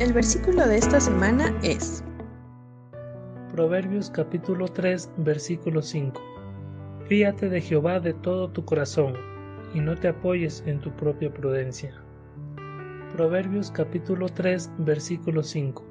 El versículo de esta semana es Proverbios capítulo 3 versículo 5. Fíate de Jehová de todo tu corazón y no te apoyes en tu propia prudencia. Proverbios capítulo 3 versículo 5.